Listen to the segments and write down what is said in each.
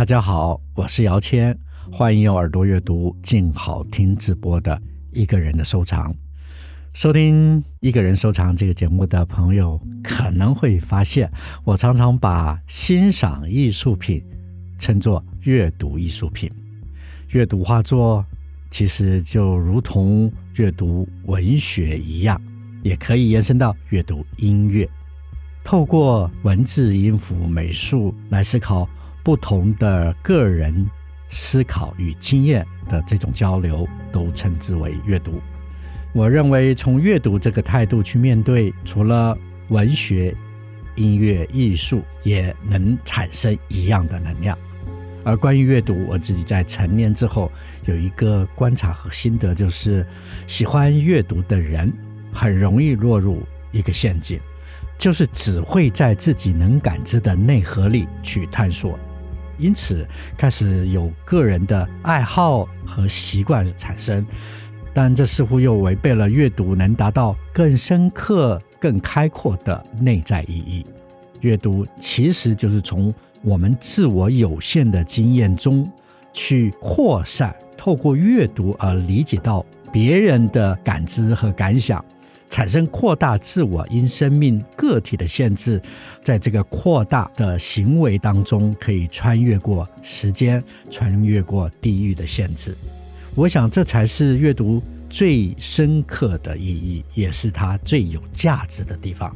大家好，我是姚谦，欢迎用耳朵阅读静好听直播的一个人的收藏。收听一个人收藏这个节目的朋友，可能会发现，我常常把欣赏艺术品称作阅读艺术品。阅读画作其实就如同阅读文学一样，也可以延伸到阅读音乐。透过文字、音符、美术来思考不同的个人思考与经验的这种交流，都称之为阅读。我认为，从阅读这个态度去面对，除了文学、音乐、艺术，也能产生一样的能量。而关于阅读，我自己在成年之后有一个观察和心得，就是喜欢阅读的人很容易落入一个陷阱，就是只会在自己能感知的内核里去探索，因此开始有个人的爱好和习惯产生。但这似乎又违背了阅读能达到更深刻、更开阔的内在意义。阅读其实就是从我们自我有限的经验中去扩散，透过阅读而理解到别人的感知和感想，产生扩大自我因生命个体的限制，在这个扩大的行为当中，可以穿越过时间，穿越过地域的限制。我想，这才是阅读最深刻的意义，也是它最有价值的地方。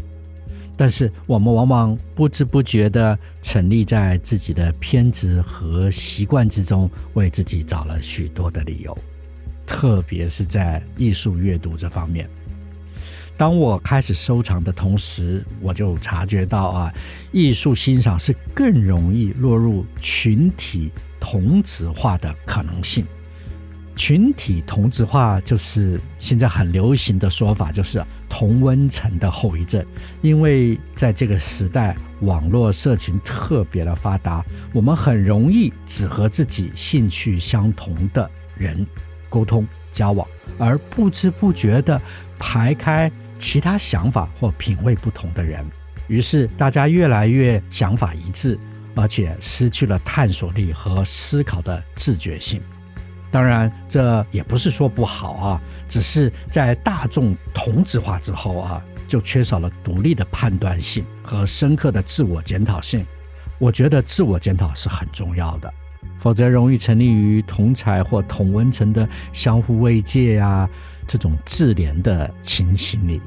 但是，我们往往不知不觉地沉溺在自己的偏执和习惯之中，为自己找了许多的理由。特别是在艺术阅读这方面，当我开始收藏的同时，我就察觉到啊，艺术欣赏是更容易落入群体同质化的可能性。群体同质化就是现在很流行的说法，就是同温层的后遗症。因为在这个时代，网络社群特别的发达，我们很容易只和自己兴趣相同的人沟通交往，而不知不觉地排开其他想法或品味不同的人。于是大家越来越想法一致，而且失去了探索力和思考的自觉性。当然，这也不是说不好啊，只是在大众同质化之后啊，就缺少了独立的判断性和深刻的自我检讨性。我觉得自我检讨是很重要的，否则容易沉溺于同才或同温层的相互慰藉啊这种自怜的情形里。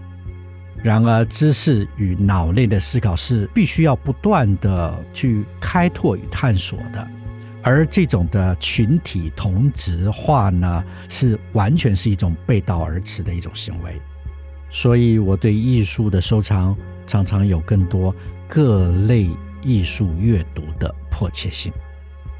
然而，知识与脑内的思考是必须要不断地去开拓与探索的。而这种的群体同质化呢，是完全是一种背道而驰的一种行为。所以，我对艺术的收藏常常有更多各类艺术阅读的迫切性，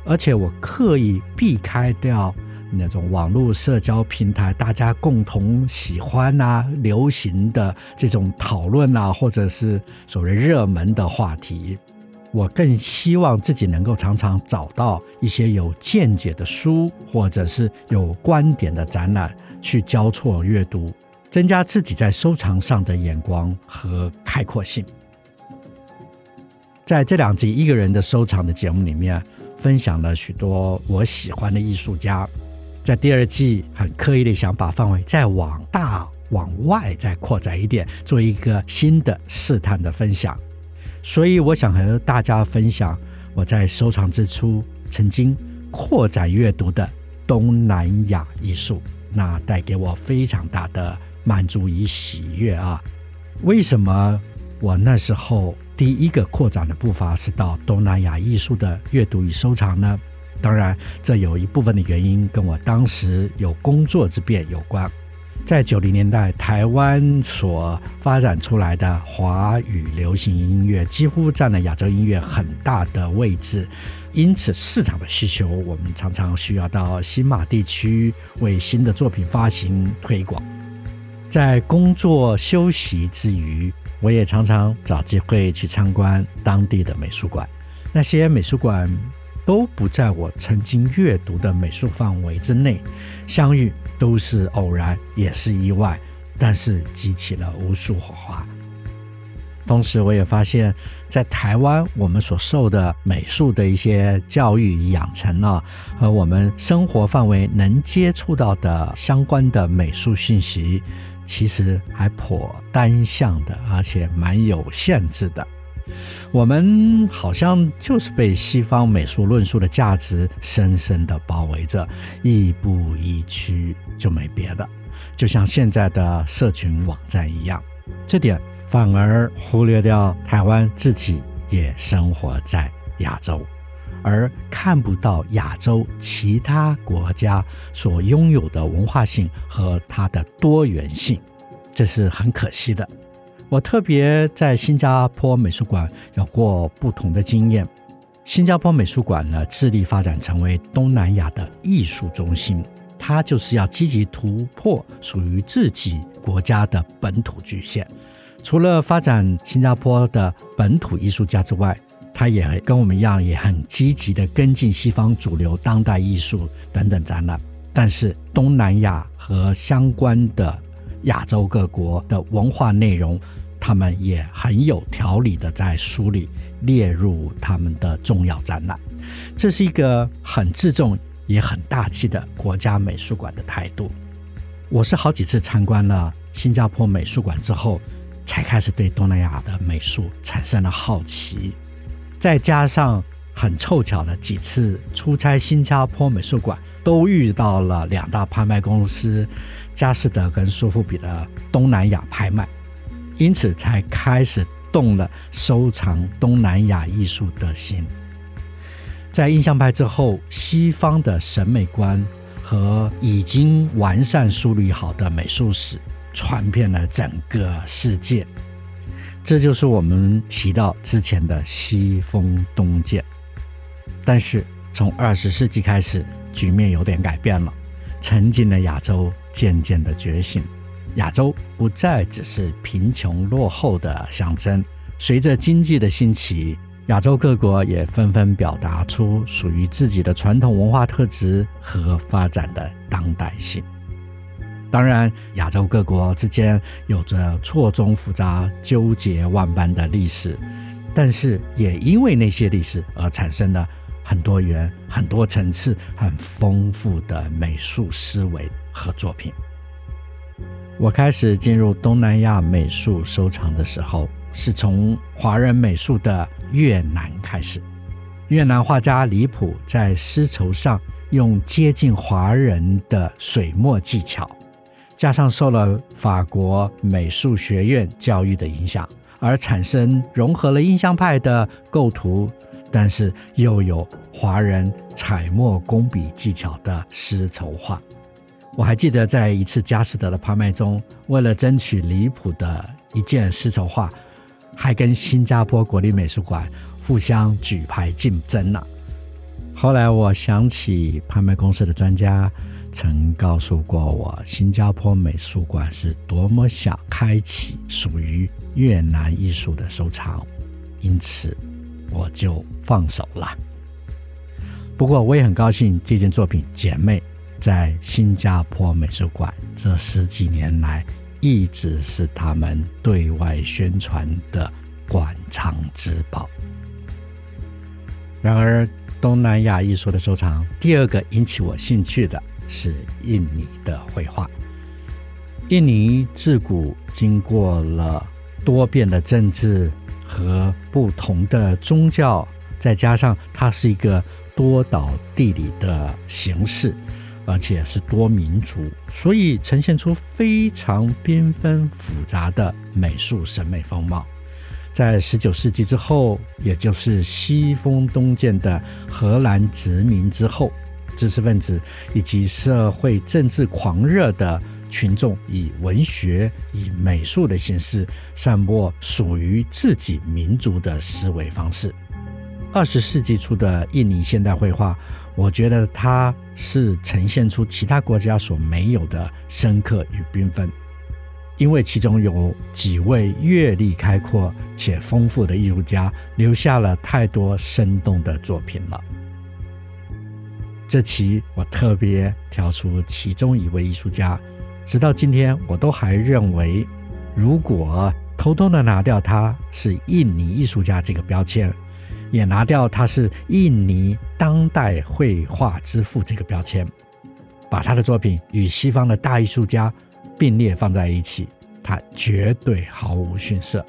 而且我刻意避开掉那种网络社交平台大家共同喜欢啊、流行的这种讨论啊，或者是所谓热门的话题。我更希望自己能够常常找到一些有见解的书，或者是有观点的展览，去交错阅读，增加自己在收藏上的眼光和开阔性。在这两集一个人的收藏的节目里面，分享了许多我喜欢的艺术家。在第二季，很刻意的想把范围再往大往外再扩展一点，做一个新的试探的分享。所以，我想和大家分享我在收藏之初曾经扩展阅读的东南亚艺术，那带给我非常大的满足与喜悦啊！为什么我那时候第一个扩展的步伐是到东南亚艺术的阅读与收藏呢？当然，这有一部分的原因跟我当时有工作之便有关。在九零年代，台湾所发展出来的华语流行音乐几乎占了亚洲音乐很大的位置，因此市场的需求，我们常常需要到新马地区为新的作品发行推广。在工作休息之余，我也常常找机会去参观当地的美术馆，那些美术馆都不在我曾经阅读的美术范围之内，相遇。都是偶然，也是意外，但是激起了无数火花。同时，我也发现，在台湾，我们所受的美术的一些教育养成了，和我们生活范围能接触到的相关的美术信息，其实还颇单向的，而且蛮有限制的。我们好像就是被西方美术论述的价值深深的包围着，亦步亦趋，就没别的。就像现在的社群网站一样，这点反而忽略掉台湾自己也生活在亚洲，而看不到亚洲其他国家所拥有的文化性和它的多元性，这是很可惜的。我特别在新加坡美术馆有过不同的经验。新加坡美术馆呢，致力发展成为东南亚的艺术中心，它就是要积极突破属于自己国家的本土局限。除了发展新加坡的本土艺术家之外，他也跟我们一样，也很积极地跟进西方主流当代艺术等等展览。但是东南亚和相关的亚洲各国的文化内容，他们也很有条理的在书里列入他们的重要展览，这是一个很自重也很大气的国家美术馆的态度。我是好几次参观了新加坡美术馆之后，才开始对东南亚的美术产生了好奇。再加上很凑巧的几次出差新加坡美术馆，都遇到了两大拍卖公司佳士得跟苏富比的东南亚拍卖。因此，才开始动了收藏东南亚艺术的心。在印象派之后，西方的审美观和已经完善梳理好的美术史传遍了整个世界。这就是我们提到之前的西风东渐。但是，从二十世纪开始，局面有点改变了，曾经的亚洲渐渐的觉醒。亚洲不再只是贫穷落后的象征。随着经济的兴起，亚洲各国也纷纷表达出属于自己的传统文化特质和发展的当代性。当然，亚洲各国之间有着错综复杂、纠结万般的历史，但是也因为那些历史而产生了很多元、很多层次、很丰富的美术思维和作品。我开始进入东南亚美术收藏的时候，是从华人美术的越南开始。越南画家李普在丝绸上用接近华人的水墨技巧，加上受了法国美术学院教育的影响，而产生融合了印象派的构图，但是又有华人彩墨工笔技巧的丝绸画。我还记得在一次佳士得的拍卖中，为了争取离谱的一件丝绸画，还跟新加坡国立美术馆互相举牌竞争呢。后来我想起拍卖公司的专家曾告诉过我，新加坡美术馆是多么想开启属于越南艺术的收藏，因此我就放手了。不过我也很高兴这件作品《姐妹》。在新加坡美术馆这十几年来，一直是他们对外宣传的馆藏之宝。然而，东南亚艺术的收藏，第二个引起我兴趣的是印尼的绘画。印尼自古经过了多变的政治和不同的宗教，再加上它是一个多岛地理的形式。而且是多民族，所以呈现出非常缤纷复杂的美术审美风貌。在十九世纪之后，也就是西风东渐的荷兰殖民之后，知识分子以及社会政治狂热的群众以文学、以美术的形式散播属于自己民族的思维方式。二十世纪初的印尼现代绘画，我觉得它是呈现出其他国家所没有的深刻与缤纷，因为其中有几位阅历开阔且丰富的艺术家留下了太多生动的作品了。这期我特别挑出其中一位艺术家，直到今天我都还认为，如果偷偷的拿掉他是印尼艺术家这个标签，也拿掉他是印尼当代绘画之父这个标签，把他的作品与西方的大艺术家并列放在一起，他绝对毫无逊色。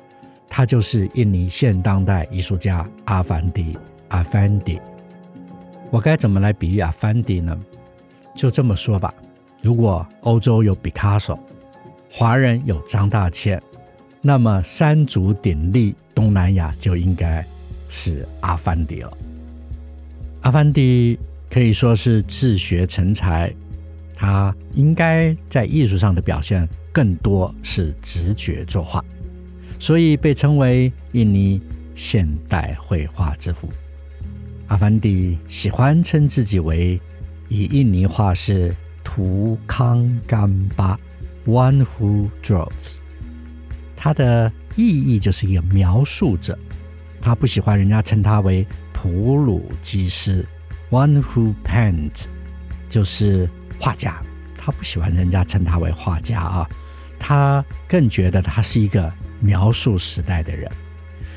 他就是印尼现当代艺术家阿凡迪阿凡迪。我该怎么来比喻阿凡迪呢？就这么说吧，如果欧洲有毕卡索，华人有张大千，那么三足鼎立东南亚就应该是阿凡迪了。阿凡迪可以说是自学成才，他应该在艺术上的表现更多是直觉作画，所以被称为印尼现代绘画之父。阿凡迪喜欢称自己为以印尼话是图康甘巴 （One who draws），他的意义就是一个描述者。他不喜欢人家称他为普鲁基斯 （One who paints），就是画家。他不喜欢人家称他为画家啊，他更觉得他是一个描述时代的人。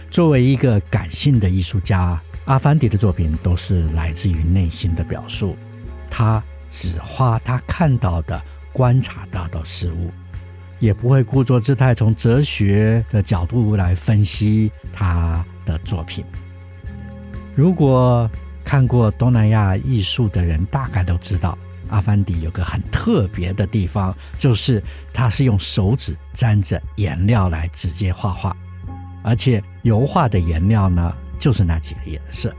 作为一个感性的艺术家。阿凡迪的作品都是来自于内心的表述，他只画他看到的、观察到的事物，也不会故作姿态从哲学的角度来分析他的作品。如果看过东南亚艺术的人，大概都知道，阿凡迪有个很特别的地方，就是他是用手指沾着颜料来直接画画，而且油画的颜料呢，就是那几个颜色，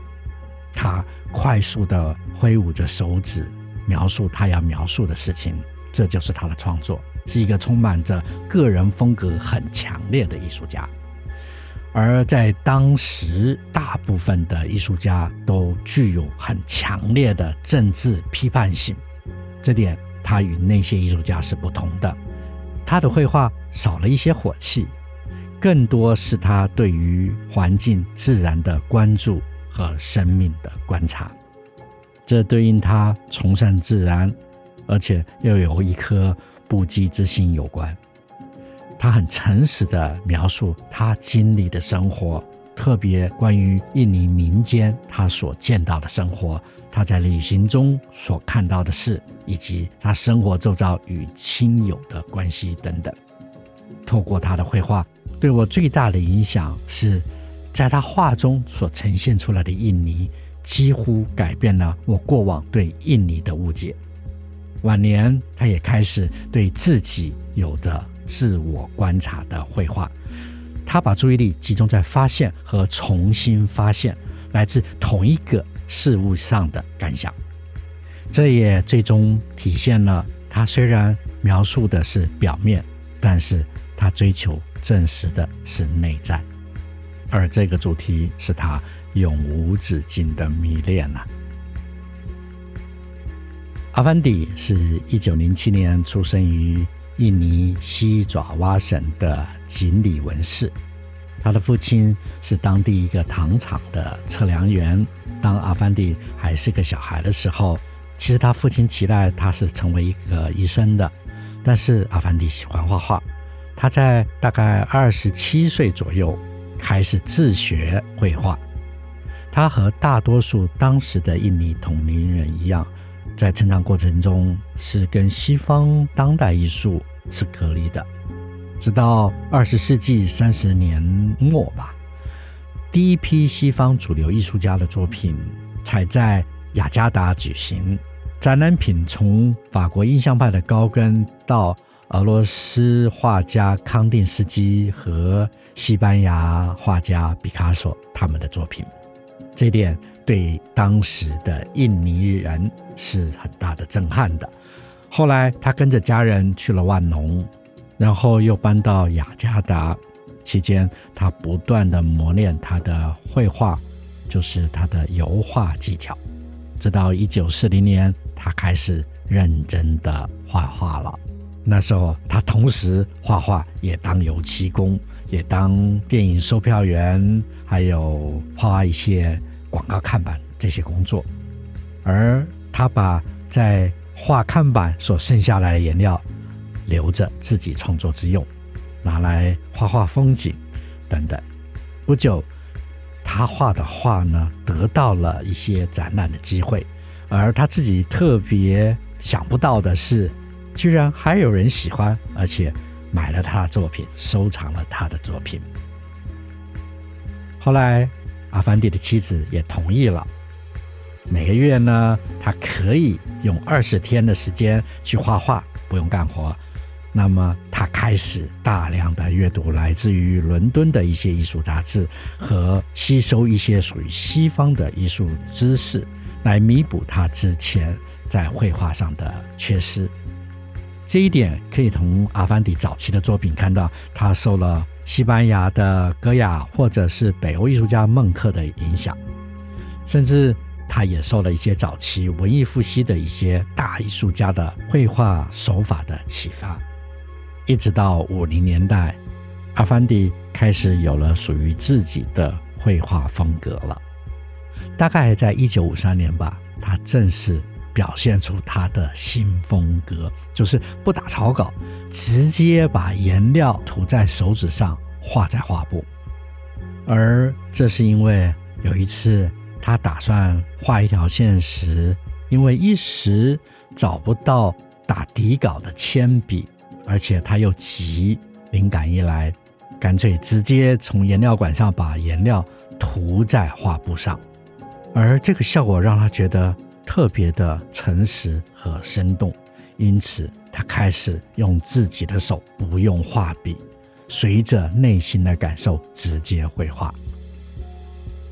他快速地挥舞着手指，描述他要描述的事情，这就是他的创作，是一个充满着个人风格很强烈的艺术家。而在当时，大部分的艺术家都具有很强烈的政治批判性，这点他与那些艺术家是不同的。他的绘画少了一些火气。更多是他对于环境自然的关注和生命的观察，这对应他崇尚自然，而且又有一颗不羁之心有关。他很诚实地描述他经历的生活，特别关于印尼民间他所见到的生活，他在旅行中所看到的事，以及他生活周遭与亲友的关系等等。透过他的绘画。对我最大的影响是，在他画中所呈现出来的印尼，几乎改变了我过往对印尼的误解。晚年，他也开始对自己有着自我观察的绘画。他把注意力集中在发现和重新发现来自同一个事物上的感想。这也最终体现了他虽然描述的是表面，但是他追求。证实的是内在，而这个主题是他永无止境的迷恋呐。阿凡迪是一九零七年出生于印尼西爪哇省的锦里文市，他的父亲是当地一个糖厂的测量员。当阿凡迪还是个小孩的时候，其实他父亲期待他是成为一个医生的，但是阿凡迪喜欢画画。他在大概二十七岁左右开始自学绘画。他和大多数当时的印尼同龄人一样，在成长过程中是跟西方当代艺术是隔离的。直到二十世纪三十年末吧，第一批西方主流艺术家的作品才在雅加达举行。展览品从法国印象派的高更到。俄罗斯画家康定斯基和西班牙画家毕卡索他们的作品，这点对当时的印尼人是很大的震撼的。后来他跟着家人去了万隆，然后又搬到雅加达。期间，他不断地磨练他的绘画，就是他的油画技巧。直到一九四零年，他开始认真地画画了。那时候，他同时画画，也当油漆工，也当电影售票员，还有画一些广告看板这些工作。而他把在画看板所剩下来的颜料留着自己创作之用，拿来画画风景等等。不久，他画的画呢，得到了一些展览的机会，而他自己特别想不到的是。居然还有人喜欢，而且买了他的作品，收藏了他的作品。后来，阿凡蒂的妻子也同意了。每个月呢，他可以用二十天的时间去画画，不用干活。那么，他开始大量的阅读来自于伦敦的一些艺术杂志，和吸收一些属于西方的艺术知识，来弥补他之前在绘画上的缺失。这一点可以从阿凡迪早期的作品看到，他受了西班牙的戈雅或者是北欧艺术家孟克的影响，甚至他也受了一些早期文艺复兴的一些大艺术家的绘画手法的启发。一直到五零年代，阿凡迪开始有了属于自己的绘画风格了。大概在一九五三年吧，他正式。表现出他的新风格，就是不打草稿，直接把颜料涂在手指上，画在画布。而这是因为有一次他打算画一条线时，因为一时找不到打底稿的铅笔，而且他又急，灵感一来，干脆直接从颜料管上把颜料涂在画布上，而这个效果让他觉得。特别的诚实和生动，因此他开始用自己的手，不用画笔，随着内心的感受直接绘画。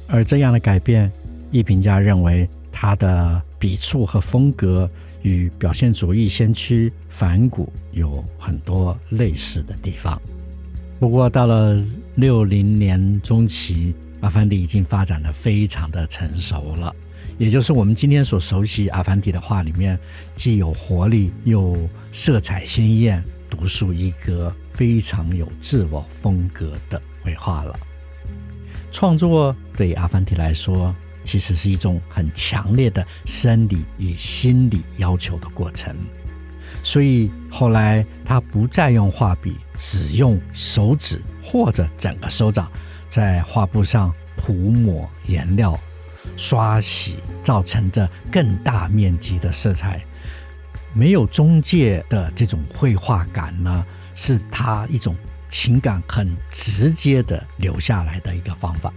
而这样的改变，艺评家认为他的笔触和风格与表现主义先驱梵谷有很多类似的地方。不过到了六零年中期，阿凡蒂已经发展的非常的成熟了。也就是我们今天所熟悉阿凡提的画里面，既有活力又色彩鲜艳，独树一格，非常有自我风格的绘画了。创作对阿凡提来说，其实是一种很强烈的生理与心理要求的过程。所以后来他不再用画笔，只用手指或者整个手掌在画布上涂抹颜料。刷洗造成着更大面积的色彩，没有中介的这种绘画感呢，是他一种情感很直接的留下来的一个方法。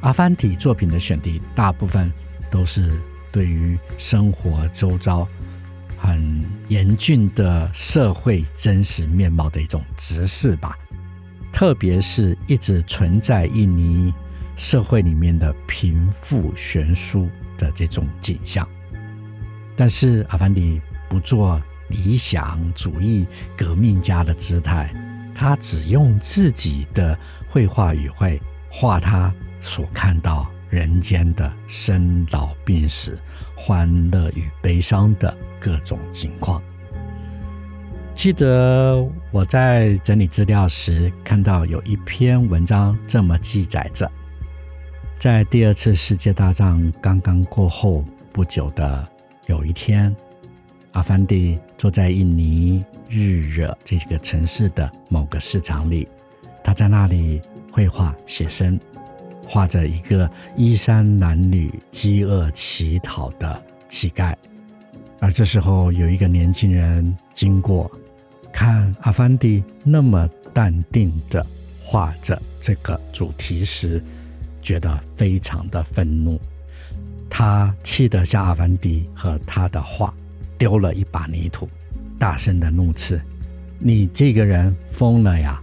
阿凡提作品的选题大部分都是对于生活周遭很严峻的社会真实面貌的一种直视吧，特别是一直存在印尼。社会里面的贫富悬殊的这种景象，但是阿凡蒂不做理想主义革命家的姿态，他只用自己的绘画语汇画他所看到人间的生老病死、欢乐与悲伤的各种情况。记得我在整理资料时，看到有一篇文章这么记载着。在第二次世界大战刚刚过后不久的有一天，阿凡蒂坐在印尼日惹这个城市的某个市场里，他在那里绘画写生，画着一个衣衫褴褛、饥饿乞讨的乞丐。而这时候，有一个年轻人经过，看阿凡蒂那么淡定的画着这个主题时，觉得非常的愤怒，他气得向阿凡迪和他的画丢了一把泥土，大声的怒斥：“你这个人疯了呀！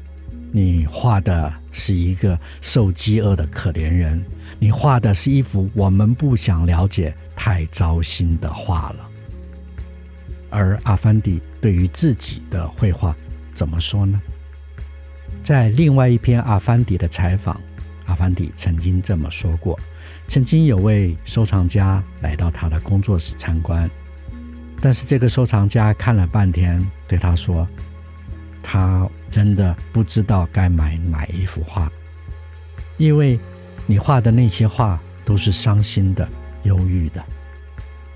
你画的是一个受饥饿的可怜人，你画的是一幅我们不想了解、太糟心的画了。”而阿凡迪对于自己的绘画怎么说呢？在另外一篇阿凡迪的采访，阿凡迪曾经这么说过：曾经有位收藏家来到他的工作室参观，但是这个收藏家看了半天，对他说：“他真的不知道该买哪一幅画，因为你画的那些画都是伤心的、忧郁的。”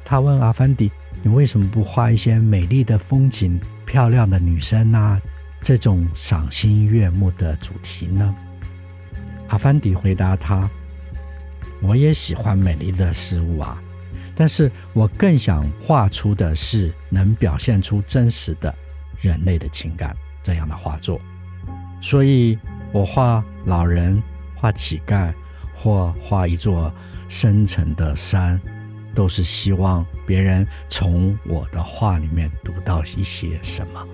他问阿凡迪：“你为什么不画一些美丽的风景、漂亮的女生啊？这种赏心悦目的主题呢？”阿凡迪回答他：“我也喜欢美丽的事物啊，但是我更想画出的是能表现出真实的人类的情感这样的画作。所以，我画老人、画乞丐，或画一座深沉的山。”都是希望别人从我的画里面读到一些什么。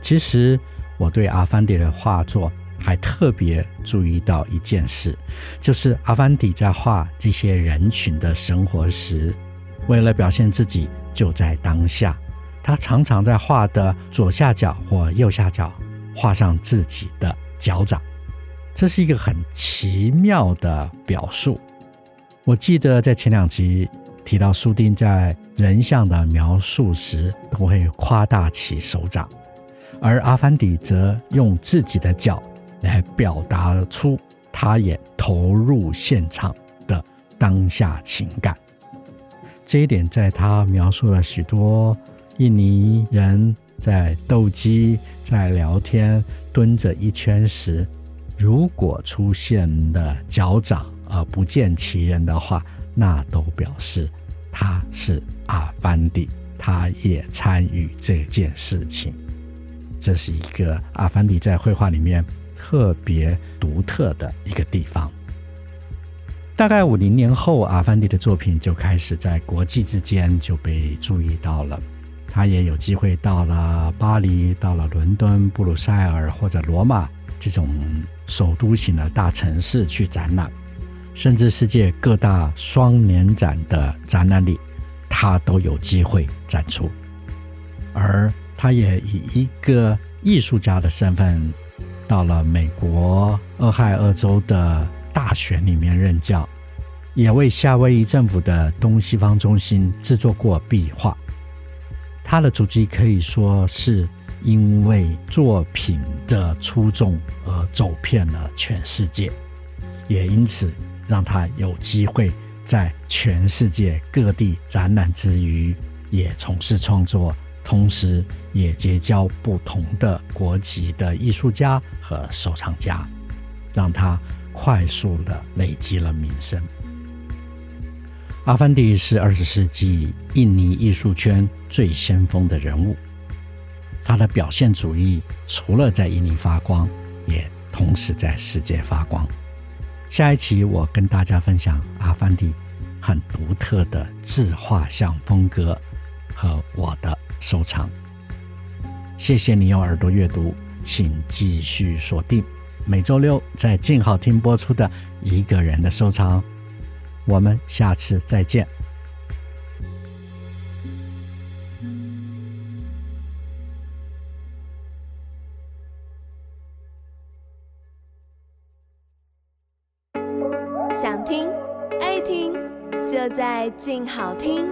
其实我对阿凡迪的画作还特别注意到一件事，就是阿凡迪在画这些人群的生活时，为了表现自己就在当下，他常常在画的左下角或右下角画上自己的脚掌，这是一个很奇妙的表述。我记得在前两集提到，苏丁在人像的描述时都会夸大其手掌，而阿凡迪则用自己的脚来表达出他也投入现场的当下情感。这一点在他描述了许多印尼人在斗鸡、在聊天、蹲着一圈时，如果出现了脚掌。而不见其人的话，那都表示他是阿凡迪，他也参与这件事情。这是一个阿凡迪在绘画里面特别独特的一个地方。大概五零年后，阿凡迪的作品就开始在国际之间就被注意到了。他也有机会到了巴黎、到了伦敦、布鲁塞尔或者罗马这种首都型的大城市去展览。甚至世界各大双年展的展览里，他都有机会展出。而他也以一个艺术家的身份，到了美国俄亥俄州的大学里面任教，也为夏威夷政府的东西方中心制作过壁画。他的足迹可以说是因为作品的出众而走遍了全世界，也因此。让他有机会在全世界各地展览之余，也从事创作，同时也结交不同的国籍的艺术家和收藏家，让他快速地累积了名声。阿凡迪是二十世纪印尼艺术圈最先锋的人物，他的表现主义除了在印尼发光，也同时在世界发光。下一期我跟大家分享阿凡迪很独特的自画像风格和我的收藏。谢谢你用耳朵阅读，请继续锁定每周六在静好听播出的一个人的收藏。我们下次再见。想听爱听，就在静好听。